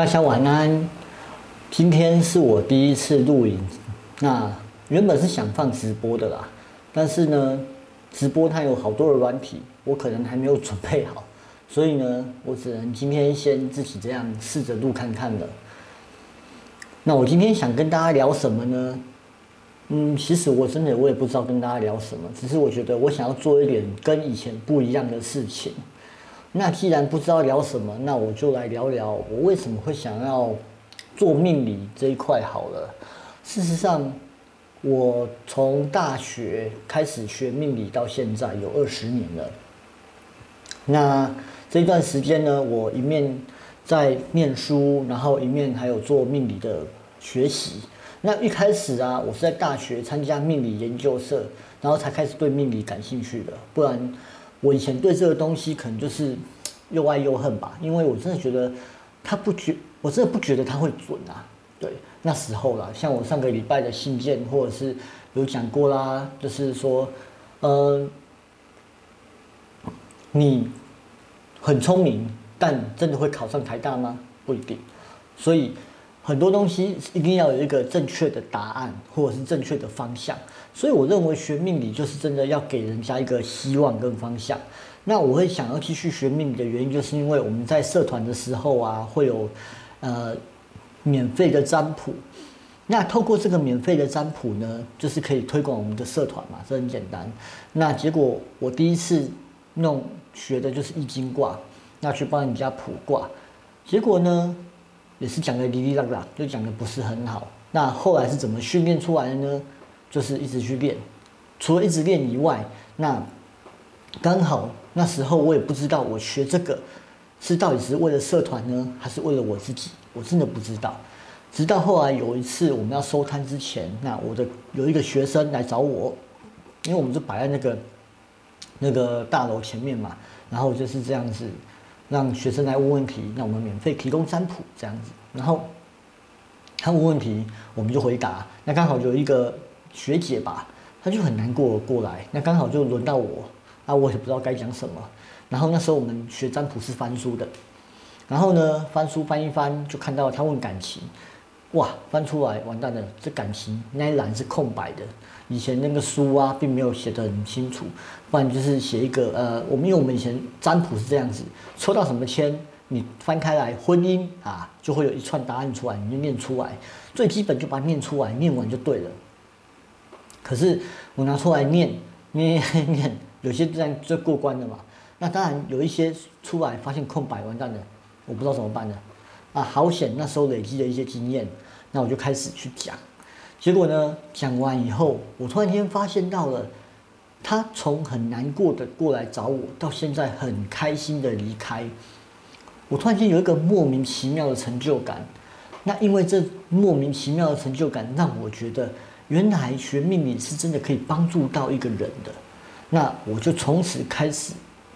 大家晚安。今天是我第一次录影，那原本是想放直播的啦，但是呢，直播它有好多的软体，我可能还没有准备好，所以呢，我只能今天先自己这样试着录看看了。那我今天想跟大家聊什么呢？嗯，其实我真的我也不知道跟大家聊什么，只是我觉得我想要做一点跟以前不一样的事情。那既然不知道聊什么，那我就来聊聊我为什么会想要做命理这一块好了。事实上，我从大学开始学命理到现在有二十年了。那这段时间呢，我一面在念书，然后一面还有做命理的学习。那一开始啊，我是在大学参加命理研究社，然后才开始对命理感兴趣的，不然。我以前对这个东西可能就是 又爱又恨吧，因为我真的觉得他不觉，我真的不觉得他会准啊。对，那时候啦，像我上个礼拜的信件，或者是有讲过啦，就是说，呃，你很聪明，但真的会考上台大吗？不一定。所以很多东西一定要有一个正确的答案，或者是正确的方向。所以我认为学命理就是真的要给人家一个希望跟方向。那我会想要继续学命理的原因，就是因为我们在社团的时候啊，会有呃免费的占卜。那透过这个免费的占卜呢，就是可以推广我们的社团嘛，这很简单。那结果我第一次弄学的就是易经卦，那去帮人家卜卦，结果呢也是讲的哩哩啦啦，就讲的不是很好。那后来是怎么训练出来的呢？就是一直去练，除了一直练以外，那刚好那时候我也不知道我学这个是到底是为了社团呢，还是为了我自己，我真的不知道。直到后来有一次我们要收摊之前，那我的有一个学生来找我，因为我们就摆在那个那个大楼前面嘛，然后就是这样子让学生来问问题，那我们免费提供占卜这样子，然后他问问题我们就回答，那刚好有一个。学姐吧，她就很难过过来，那刚好就轮到我，啊，我也不知道该讲什么。然后那时候我们学占卜是翻书的，然后呢，翻书翻一翻，就看到他问感情，哇，翻出来完蛋了，这感情那一栏是空白的，以前那个书啊，并没有写得很清楚，不然就是写一个呃，我们因为我们以前占卜是这样子，抽到什么签，你翻开来婚姻啊，就会有一串答案出来，你就念出来，最基本就把它念出来，念完就对了。可是我拿出来念念念，有些这样就过关了嘛。那当然有一些出来发现空白，完蛋了，我不知道怎么办呢。啊，好险！那时候累积的一些经验，那我就开始去讲。结果呢，讲完以后，我突然间发现到了，他从很难过的过来找我，到现在很开心的离开。我突然间有一个莫名其妙的成就感。那因为这莫名其妙的成就感，让我觉得。原来学命理是真的可以帮助到一个人的，那我就从此开始，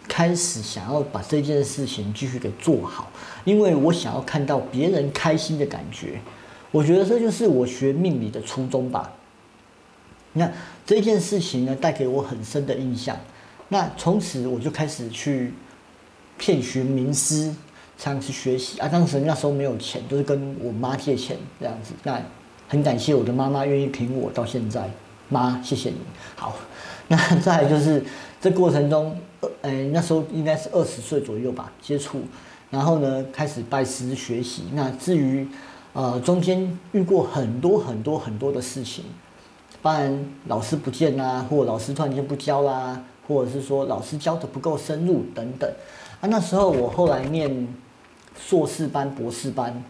开始想要把这件事情继续给做好，因为我想要看到别人开心的感觉，我觉得这就是我学命理的初衷吧。那这件事情呢，带给我很深的印象。那从此我就开始去骗寻名师，这样去学习啊。当时那时候没有钱，都是跟我妈借钱这样子。那很感谢我的妈妈愿意挺我到现在，妈，谢谢你。好，那再就是这过程中，呃，那时候应该是二十岁左右吧，接触，然后呢开始拜师学习。那至于呃中间遇过很多很多很多的事情，当然老师不见啦，或老师突然间不教啦，或者是说老师教的不够深入等等。啊，那时候我后来念硕士班、博士班。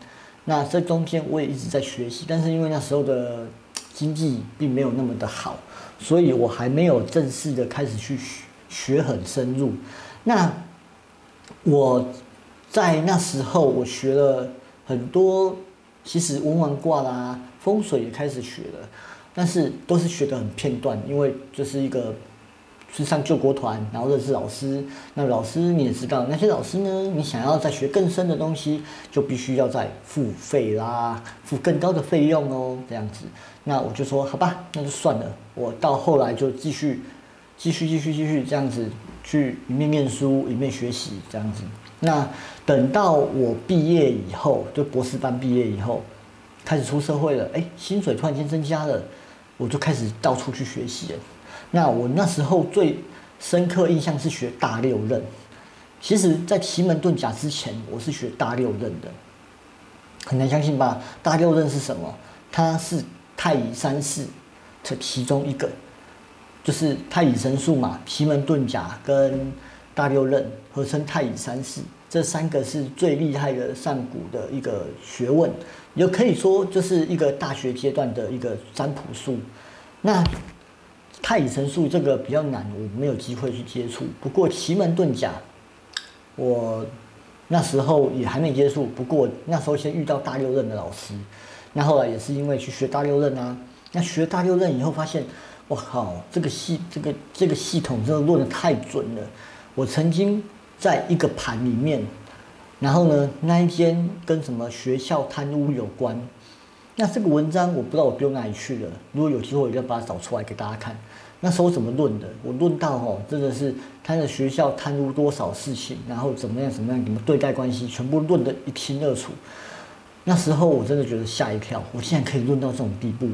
那这中间我也一直在学习，但是因为那时候的经济并没有那么的好，所以我还没有正式的开始去学学很深入。那我在那时候我学了很多，其实文玩卦啦、风水也开始学了，但是都是学的很片段，因为就是一个。去上救国团，然后认识老师。那老师你也知道，那些老师呢，你想要再学更深的东西，就必须要再付费啦，付更高的费用哦，这样子。那我就说好吧，那就算了。我到后来就继续，继续，继续，继续这样子去一面念书一面学习这样子。那等到我毕业以后，就博士班毕业以后，开始出社会了，哎，薪水突然间增加了，我就开始到处去学习了。那我那时候最深刻印象是学大六壬。其实，在奇门遁甲之前，我是学大六壬的。很难相信吧？大六壬是什么？它是太乙三式的其中一个，就是太乙神术嘛。奇门遁甲跟大六壬合称太乙三式，这三个是最厉害的上古的一个学问，也可以说就是一个大学阶段的一个占卜术。那太乙神术这个比较难，我没有机会去接触。不过奇门遁甲，我。那时候也还没接触，不过那时候先遇到大六壬的老师，那后来也是因为去学大六壬啊，那学大六壬以后发现，我靠，这个系这个这个系统真的论的太准了。我曾经在一个盘里面，然后呢，那一间跟什么学校贪污有关，那这个文章我不知道我丢哪里去了，如果有机会，我就把它找出来给大家看。那时候怎么论的？我论到哦，真的是他的学校贪污多少事情，然后怎么样怎么样，怎么对待关系，全部论得一清二楚。那时候我真的觉得吓一跳，我现在可以论到这种地步。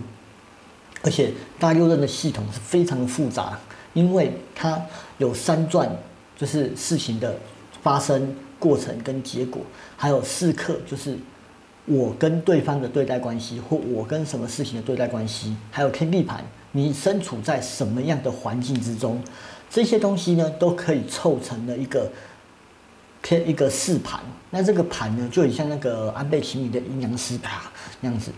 而且大六壬的系统是非常的复杂，因为它有三转，就是事情的发生过程跟结果，还有四刻，就是我跟对方的对待关系，或我跟什么事情的对待关系，还有天地盘。你身处在什么样的环境之中，这些东西呢，都可以凑成了一个天一个四盘。那这个盘呢，就很像那个安倍晴明的阴阳师盘那样子。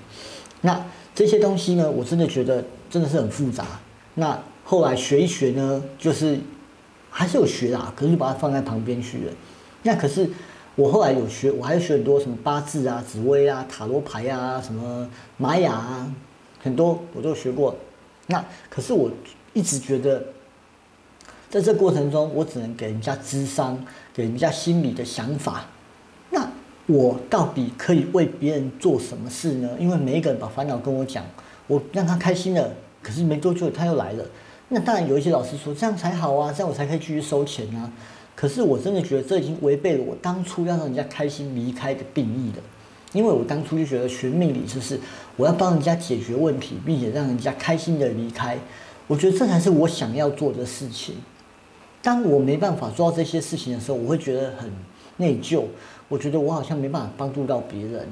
那这些东西呢，我真的觉得真的是很复杂。那后来学一学呢，就是还是有学啦，可是就把它放在旁边去了。那可是我后来有学，我还学很多什么八字啊、紫薇啊、塔罗牌啊、什么玛雅啊，很多我都学过。那可是我一直觉得，在这过程中，我只能给人家智商，给人家心理的想法。我到底可以为别人做什么事呢？因为每一个人把烦恼跟我讲，我让他开心了，可是没多久他又来了。那当然有一些老师说这样才好啊，这样我才可以继续收钱啊。可是我真的觉得这已经违背了我当初要让人家开心离开的定义了。因为我当初就觉得学命理就是我要帮人家解决问题，并且让人家开心的离开，我觉得这才是我想要做的事情。当我没办法做到这些事情的时候，我会觉得很内疚。我觉得我好像没办法帮助到别人。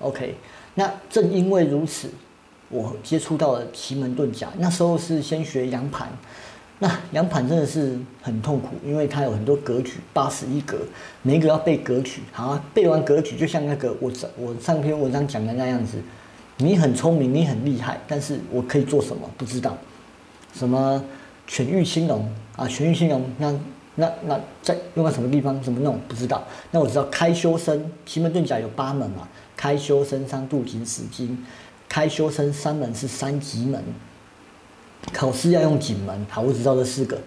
OK，那正因为如此，我接触到了奇门遁甲。那时候是先学阳盘。那阳盘真的是很痛苦，因为它有很多格局，八十一格，每一个要背格局。好，背完格局，就像那个我我上篇文章讲的那样子，你很聪明，你很厉害，但是我可以做什么？不知道。什么犬育青龙啊？犬育青龙，那那那在用在什么地方？怎么弄？不知道。那我知道开修身，奇门遁甲有八门嘛？开修身、伤度、金、死金。开修身三门是三级门。考试要用景门，好，我只知道这四个。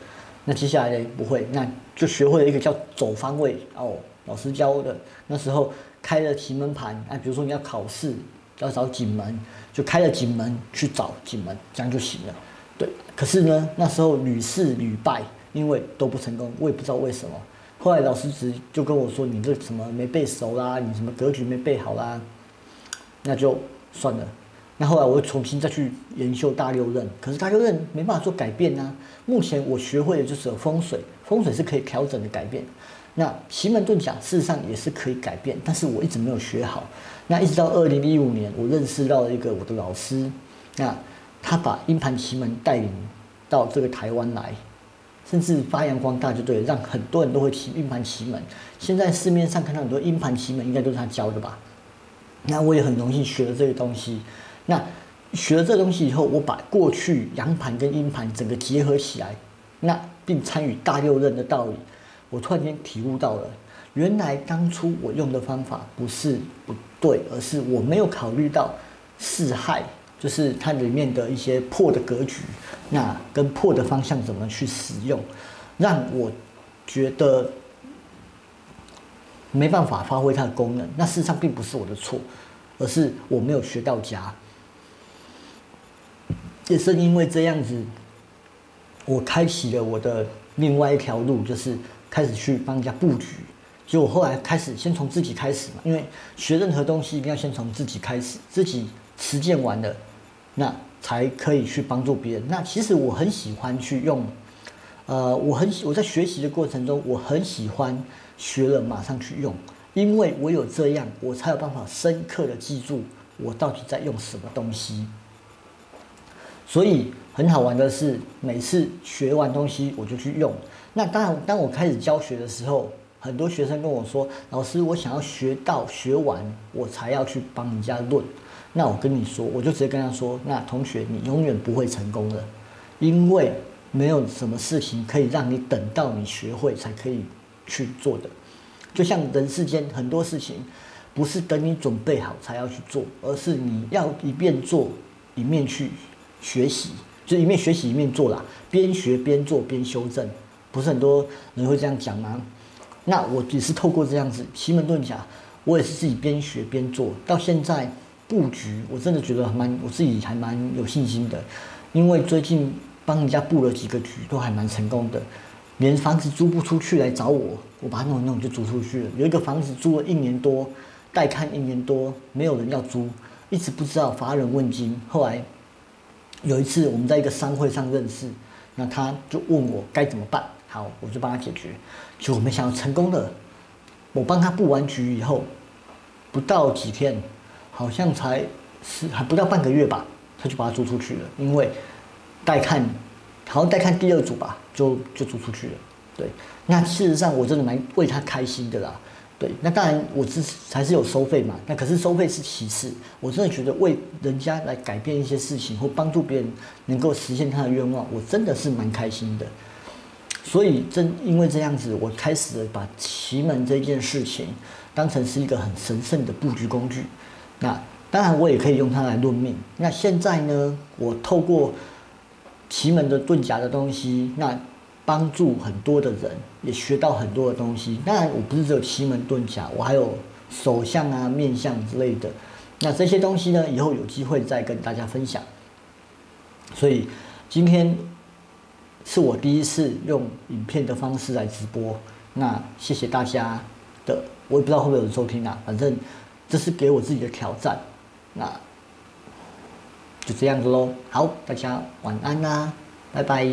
那接下来呢？不会，那就学会了一个叫走方位哦，老师教的。那时候开了奇门盘，啊，比如说你要考试要找景门，就开了景门去找景门，这样就行了。对，可是呢，那时候屡试屡败，因为都不成功，我也不知道为什么。后来老师直就跟我说：“你这什么没背熟啦，你什么格局没背好啦。”那就算了。那后来我又重新再去研修大六壬，可是大六壬没办法做改变啊。目前我学会的就是风水，风水是可以调整的改变。那奇门遁甲事实上也是可以改变，但是我一直没有学好。那一直到二零一五年，我认识到了一个我的老师，那他把阴盘奇门带领到这个台湾来，甚至发扬光大，就对，让很多人都会提阴盘奇门。现在市面上看到很多阴盘奇门，应该都是他教的吧？那我也很荣幸学了这个东西。那学了这东西以后，我把过去阳盘跟阴盘整个结合起来，那并参与大六壬的道理，我突然间体悟到了，原来当初我用的方法不是不对，而是我没有考虑到四害，就是它里面的一些破的格局，那跟破的方向怎么去使用，让我觉得没办法发挥它的功能。那事实上并不是我的错，而是我没有学到家。也是因为这样子，我开启了我的另外一条路，就是开始去帮人家布局，所以我后来开始先从自己开始嘛，因为学任何东西一定要先从自己开始，自己实践完了，那才可以去帮助别人。那其实我很喜欢去用，呃，我很我在学习的过程中，我很喜欢学了马上去用，因为我有这样，我才有办法深刻的记住我到底在用什么东西。所以很好玩的是，每次学完东西我就去用。那当然，当我开始教学的时候，很多学生跟我说：“老师，我想要学到学完，我才要去帮人家论。”那我跟你说，我就直接跟他说：“那同学，你永远不会成功的，因为没有什么事情可以让你等到你学会才可以去做的。就像人世间很多事情，不是等你准备好才要去做，而是你要一边做一面去。”学习就一面学习一面做啦，边学边做边修正，不是很多人会这样讲吗？那我也是透过这样子奇门遁甲，我也是自己边学边做到现在布局，我真的觉得还蛮我自己还蛮有信心的，因为最近帮人家布了几个局都还蛮成功的，连房子租不出去来找我，我把它弄一弄就租出去了。有一个房子租了一年多，待看一年多，没有人要租，一直不知道乏人问津，后来。有一次我们在一个商会上认识，那他就问我该怎么办，好，我就帮他解决。就我没想到成功了，我帮他布完局以后，不到几天，好像才是还不到半个月吧，他就把它租出去了。因为带看，好像带看第二组吧，就就租出去了。对，那事实上我真的蛮为他开心的啦。对，那当然我是还是有收费嘛，那可是收费是其次，我真的觉得为人家来改变一些事情或帮助别人能够实现他的愿望，我真的是蛮开心的。所以正因为这样子，我开始把奇门这件事情当成是一个很神圣的布局工具。那当然我也可以用它来论命。那现在呢，我透过奇门的遁甲的东西，那。帮助很多的人，也学到很多的东西。当然，我不是只有奇门遁甲，我还有手相啊、面相之类的。那这些东西呢，以后有机会再跟大家分享。所以今天是我第一次用影片的方式来直播。那谢谢大家的，我也不知道会不会有人收听啊。反正这是给我自己的挑战。那就这样子喽。好，大家晚安啦，拜拜。